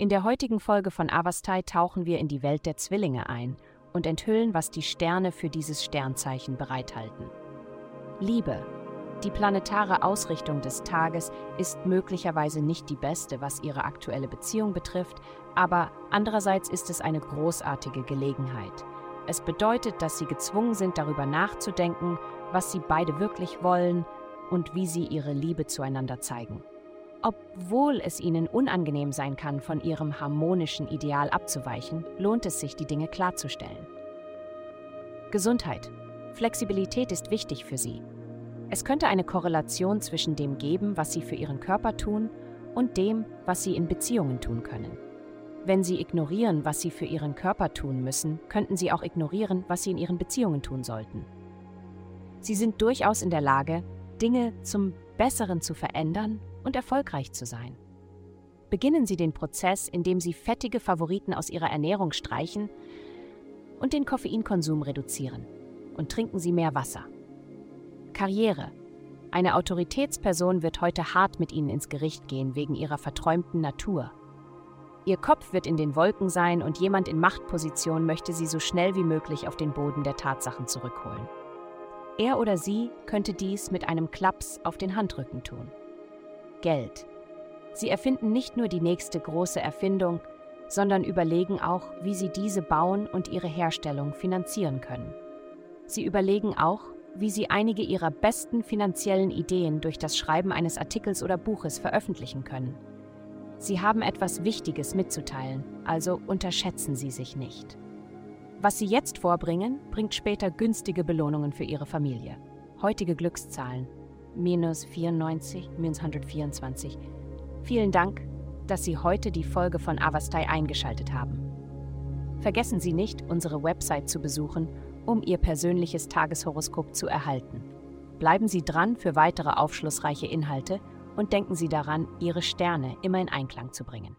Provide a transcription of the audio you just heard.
In der heutigen Folge von Avastai tauchen wir in die Welt der Zwillinge ein und enthüllen, was die Sterne für dieses Sternzeichen bereithalten. Liebe. Die planetare Ausrichtung des Tages ist möglicherweise nicht die beste, was ihre aktuelle Beziehung betrifft, aber andererseits ist es eine großartige Gelegenheit. Es bedeutet, dass sie gezwungen sind, darüber nachzudenken, was sie beide wirklich wollen und wie sie ihre Liebe zueinander zeigen. Obwohl es ihnen unangenehm sein kann, von ihrem harmonischen Ideal abzuweichen, lohnt es sich, die Dinge klarzustellen. Gesundheit. Flexibilität ist wichtig für sie. Es könnte eine Korrelation zwischen dem geben, was sie für ihren Körper tun, und dem, was sie in Beziehungen tun können. Wenn sie ignorieren, was sie für ihren Körper tun müssen, könnten sie auch ignorieren, was sie in ihren Beziehungen tun sollten. Sie sind durchaus in der Lage, Dinge zum Besseren zu verändern und erfolgreich zu sein. Beginnen Sie den Prozess, indem Sie fettige Favoriten aus Ihrer Ernährung streichen und den Koffeinkonsum reduzieren. Und trinken Sie mehr Wasser. Karriere. Eine Autoritätsperson wird heute hart mit Ihnen ins Gericht gehen wegen ihrer verträumten Natur. Ihr Kopf wird in den Wolken sein und jemand in Machtposition möchte Sie so schnell wie möglich auf den Boden der Tatsachen zurückholen. Er oder sie könnte dies mit einem Klaps auf den Handrücken tun. Geld. Sie erfinden nicht nur die nächste große Erfindung, sondern überlegen auch, wie sie diese bauen und ihre Herstellung finanzieren können. Sie überlegen auch, wie sie einige ihrer besten finanziellen Ideen durch das Schreiben eines Artikels oder Buches veröffentlichen können. Sie haben etwas Wichtiges mitzuteilen, also unterschätzen Sie sich nicht. Was Sie jetzt vorbringen, bringt später günstige Belohnungen für Ihre Familie. Heutige Glückszahlen minus 94, minus 124. Vielen Dank, dass Sie heute die Folge von Avastai eingeschaltet haben. Vergessen Sie nicht, unsere Website zu besuchen, um Ihr persönliches Tageshoroskop zu erhalten. Bleiben Sie dran für weitere aufschlussreiche Inhalte und denken Sie daran, Ihre Sterne immer in Einklang zu bringen.